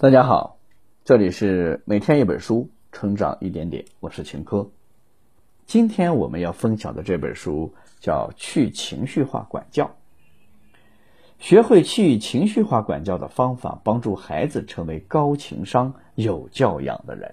大家好，这里是每天一本书，成长一点点，我是秦科。今天我们要分享的这本书叫《去情绪化管教》，学会去情绪化管教的方法，帮助孩子成为高情商、有教养的人。《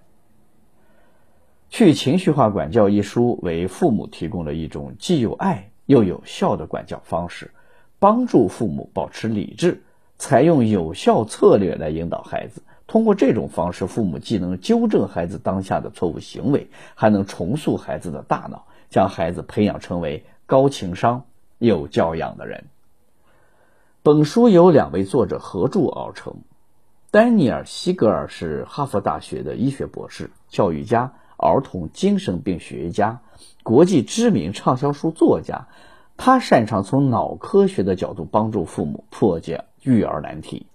去情绪化管教》一书为父母提供了一种既有爱又有效的管教方式，帮助父母保持理智。采用有效策略来引导孩子，通过这种方式，父母既能纠正孩子当下的错误行为，还能重塑孩子的大脑，将孩子培养成为高情商、有教养的人。本书由两位作者合著而成，丹尼尔·西格尔是哈佛大学的医学博士、教育家、儿童精神病学家，国际知名畅销书作家。他擅长从脑科学的角度帮助父母破解育儿难题。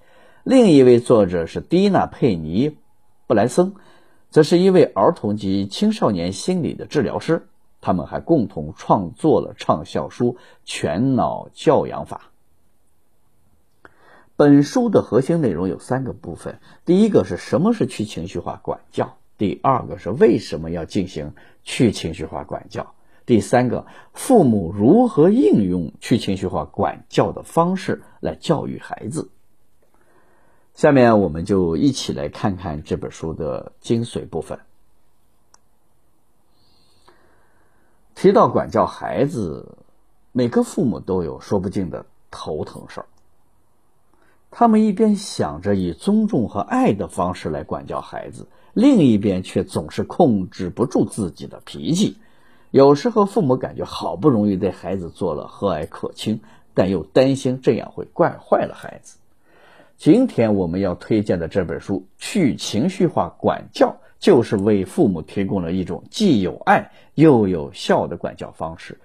另一位作者是蒂娜·佩尼·布莱森，则是一位儿童及青少年心理的治疗师。他们还共同创作了畅销书《全脑教养法》。本书的核心内容有三个部分：第一个是什么是去情绪化管教；第二个是为什么要进行去情绪化管教。第三个，父母如何应用去情绪化管教的方式来教育孩子？下面我们就一起来看看这本书的精髓部分。提到管教孩子，每个父母都有说不尽的头疼事儿。他们一边想着以尊重和爱的方式来管教孩子，另一边却总是控制不住自己的脾气。有时候父母感觉好不容易对孩子做了和蔼可亲，但又担心这样会惯坏了孩子。今天我们要推荐的这本书《去情绪化管教》，就是为父母提供了一种既有爱又有效的管教方式。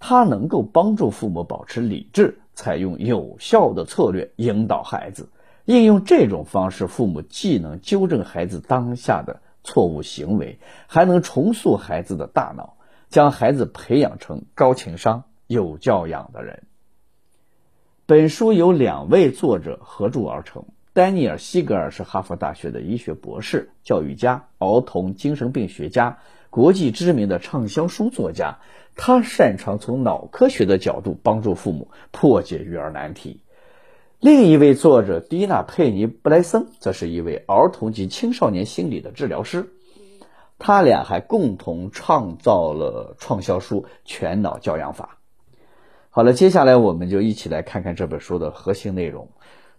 它能够帮助父母保持理智，采用有效的策略引导孩子。应用这种方式，父母既能纠正孩子当下的错误行为，还能重塑孩子的大脑。将孩子培养成高情商、有教养的人。本书由两位作者合著而成。丹尼尔·西格尔是哈佛大学的医学博士、教育家、儿童精神病学家，国际知名的畅销书作家。他擅长从脑科学的角度帮助父母破解育儿难题。另一位作者蒂娜·佩尼·布莱森则是一位儿童及青少年心理的治疗师。他俩还共同创造了畅销书《全脑教养法》。好了，接下来我们就一起来看看这本书的核心内容。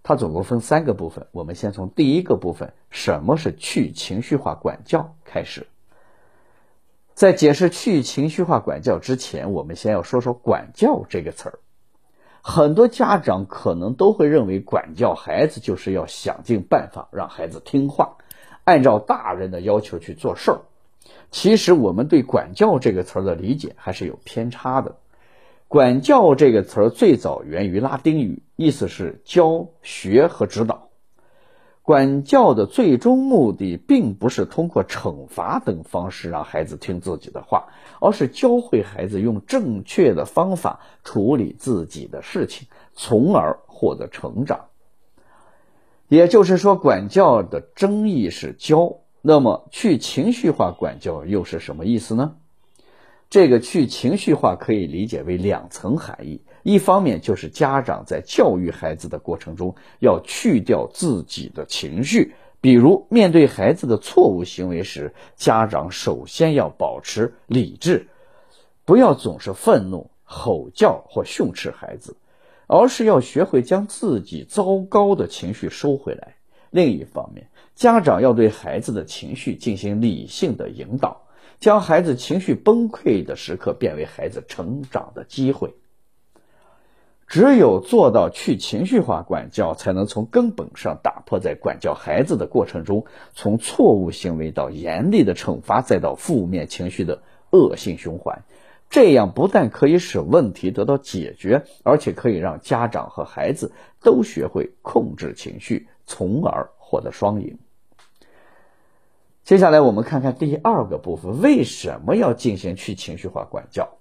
它总共分三个部分，我们先从第一个部分“什么是去情绪化管教”开始。在解释去情绪化管教之前，我们先要说说“管教”这个词儿。很多家长可能都会认为，管教孩子就是要想尽办法让孩子听话，按照大人的要求去做事儿。其实我们对“管教”这个词儿的理解还是有偏差的。“管教”这个词儿最早源于拉丁语，意思是教学和指导。管教的最终目的，并不是通过惩罚等方式让孩子听自己的话，而是教会孩子用正确的方法处理自己的事情，从而获得成长。也就是说，管教的真义是教。那么，去情绪化管教又是什么意思呢？这个去情绪化可以理解为两层含义：一方面就是家长在教育孩子的过程中要去掉自己的情绪，比如面对孩子的错误行为时，家长首先要保持理智，不要总是愤怒、吼叫或训斥孩子，而是要学会将自己糟糕的情绪收回来。另一方面，家长要对孩子的情绪进行理性的引导，将孩子情绪崩溃的时刻变为孩子成长的机会。只有做到去情绪化管教，才能从根本上打破在管教孩子的过程中，从错误行为到严厉的惩罚，再到负面情绪的恶性循环。这样不但可以使问题得到解决，而且可以让家长和孩子都学会控制情绪。从而获得双赢。接下来我们看看第二个部分，为什么要进行去情绪化管教？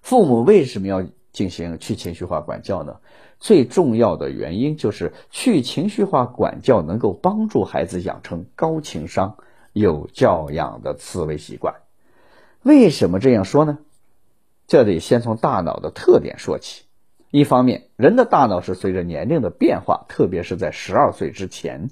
父母为什么要进行去情绪化管教呢？最重要的原因就是去情绪化管教能够帮助孩子养成高情商、有教养的思维习惯。为什么这样说呢？这得先从大脑的特点说起。一方面，人的大脑是随着年龄的变化，特别是在十二岁之前，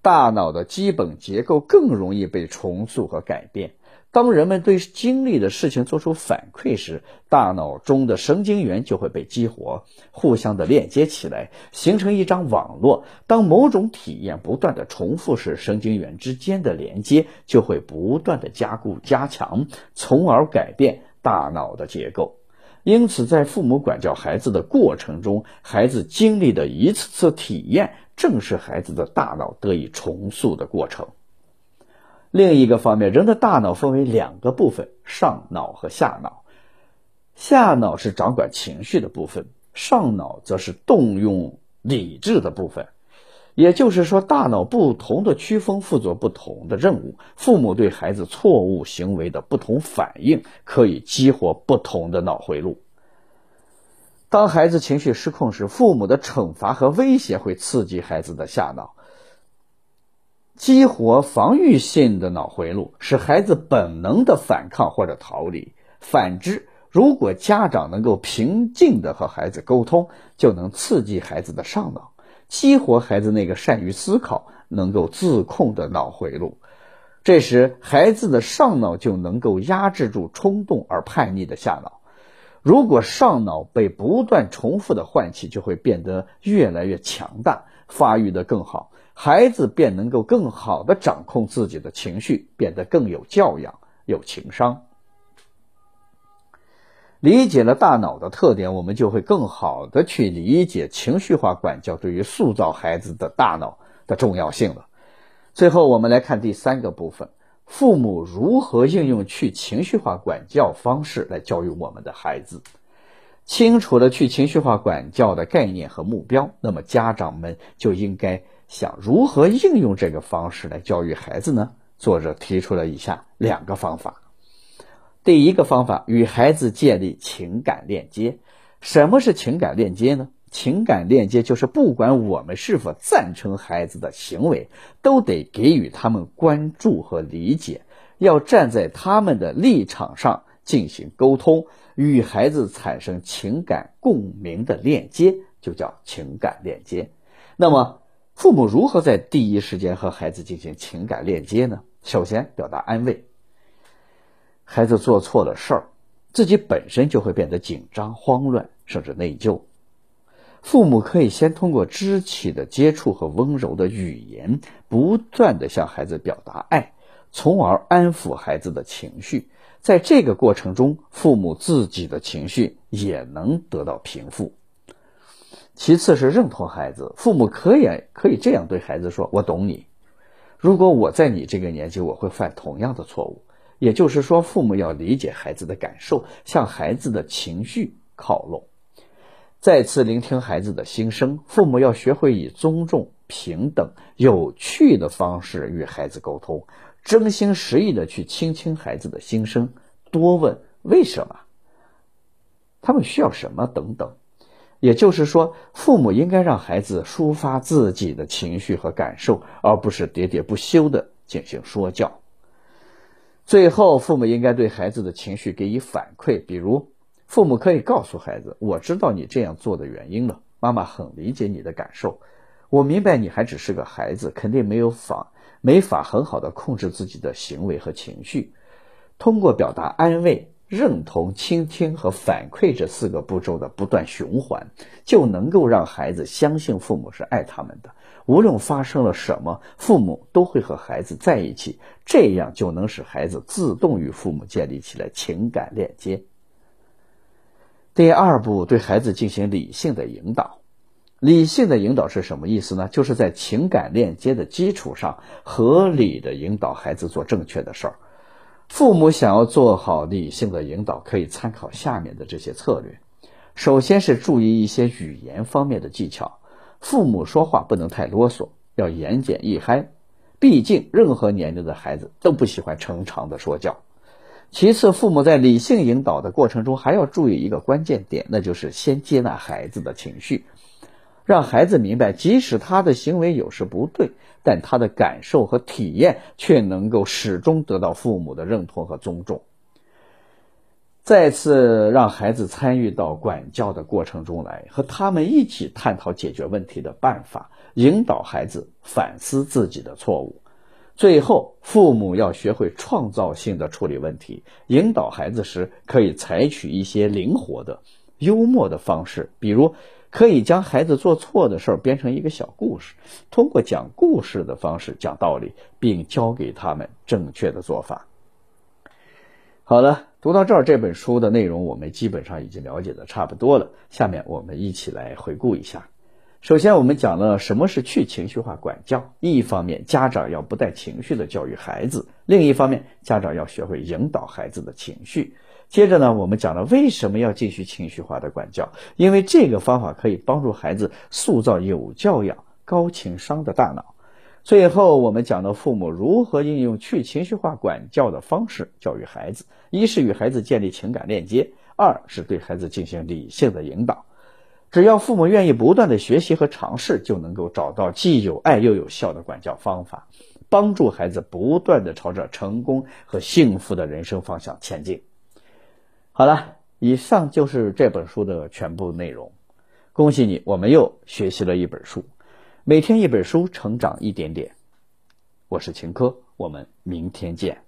大脑的基本结构更容易被重塑和改变。当人们对经历的事情做出反馈时，大脑中的神经元就会被激活，互相的链接起来，形成一张网络。当某种体验不断的重复时，神经元之间的连接就会不断的加固加强，从而改变大脑的结构。因此，在父母管教孩子的过程中，孩子经历的一次次体验，正是孩子的大脑得以重塑的过程。另一个方面，人的大脑分为两个部分：上脑和下脑。下脑是掌管情绪的部分，上脑则是动用理智的部分。也就是说，大脑不同的区分负责不同的任务。父母对孩子错误行为的不同反应，可以激活不同的脑回路。当孩子情绪失控时，父母的惩罚和威胁会刺激孩子的下脑。激活防御性的脑回路，使孩子本能的反抗或者逃离。反之，如果家长能够平静的和孩子沟通，就能刺激孩子的上脑，激活孩子那个善于思考、能够自控的脑回路。这时，孩子的上脑就能够压制住冲动而叛逆的下脑。如果上脑被不断重复的唤起，就会变得越来越强大，发育的更好。孩子便能够更好的掌控自己的情绪，变得更有教养、有情商。理解了大脑的特点，我们就会更好的去理解情绪化管教对于塑造孩子的大脑的重要性了。最后，我们来看第三个部分：父母如何应用去情绪化管教方式来教育我们的孩子。清楚了去情绪化管教的概念和目标，那么家长们就应该。想如何应用这个方式来教育孩子呢？作者提出了以下两个方法。第一个方法，与孩子建立情感链接。什么是情感链接呢？情感链接就是不管我们是否赞成孩子的行为，都得给予他们关注和理解，要站在他们的立场上进行沟通，与孩子产生情感共鸣的链接，就叫情感链接。那么，父母如何在第一时间和孩子进行情感链接呢？首先，表达安慰。孩子做错了事儿，自己本身就会变得紧张、慌乱，甚至内疚。父母可以先通过肢体的接触和温柔的语言，不断的向孩子表达爱，从而安抚孩子的情绪。在这个过程中，父母自己的情绪也能得到平复。其次是认同孩子，父母可以可以这样对孩子说：“我懂你。如果我在你这个年纪，我会犯同样的错误。”也就是说，父母要理解孩子的感受，向孩子的情绪靠拢，再次聆听孩子的心声。父母要学会以尊重、平等、有趣的方式与孩子沟通，真心实意的去倾听孩子的心声，多问为什么，他们需要什么等等。也就是说，父母应该让孩子抒发自己的情绪和感受，而不是喋喋不休的进行说教。最后，父母应该对孩子的情绪给予反馈，比如，父母可以告诉孩子：“我知道你这样做的原因了，妈妈很理解你的感受。我明白你还只是个孩子，肯定没有法没法很好的控制自己的行为和情绪。”通过表达安慰。认同、倾听和反馈这四个步骤的不断循环，就能够让孩子相信父母是爱他们的。无论发生了什么，父母都会和孩子在一起，这样就能使孩子自动与父母建立起来情感链接。第二步，对孩子进行理性的引导。理性的引导是什么意思呢？就是在情感链接的基础上，合理的引导孩子做正确的事儿。父母想要做好理性的引导，可以参考下面的这些策略。首先是注意一些语言方面的技巧。父母说话不能太啰嗦，要言简意赅。毕竟任何年龄的孩子都不喜欢成长的说教。其次，父母在理性引导的过程中，还要注意一个关键点，那就是先接纳孩子的情绪。让孩子明白，即使他的行为有时不对，但他的感受和体验却能够始终得到父母的认同和尊重。再次让孩子参与到管教的过程中来，和他们一起探讨解决问题的办法，引导孩子反思自己的错误。最后，父母要学会创造性的处理问题，引导孩子时可以采取一些灵活的、幽默的方式，比如可以将孩子做错的事儿编成一个小故事，通过讲故事的方式讲道理，并教给他们正确的做法。好了，读到这儿，这本书的内容我们基本上已经了解的差不多了。下面我们一起来回顾一下。首先，我们讲了什么是去情绪化管教。一方面，家长要不带情绪的教育孩子；另一方面，家长要学会引导孩子的情绪。接着呢，我们讲了为什么要继续情绪化的管教，因为这个方法可以帮助孩子塑造有教养、高情商的大脑。最后，我们讲到父母如何应用去情绪化管教的方式教育孩子：一是与孩子建立情感链接；二是对孩子进行理性的引导。只要父母愿意不断的学习和尝试，就能够找到既有爱又有效的管教方法，帮助孩子不断的朝着成功和幸福的人生方向前进。好了，以上就是这本书的全部内容。恭喜你，我们又学习了一本书。每天一本书，成长一点点。我是秦科，我们明天见。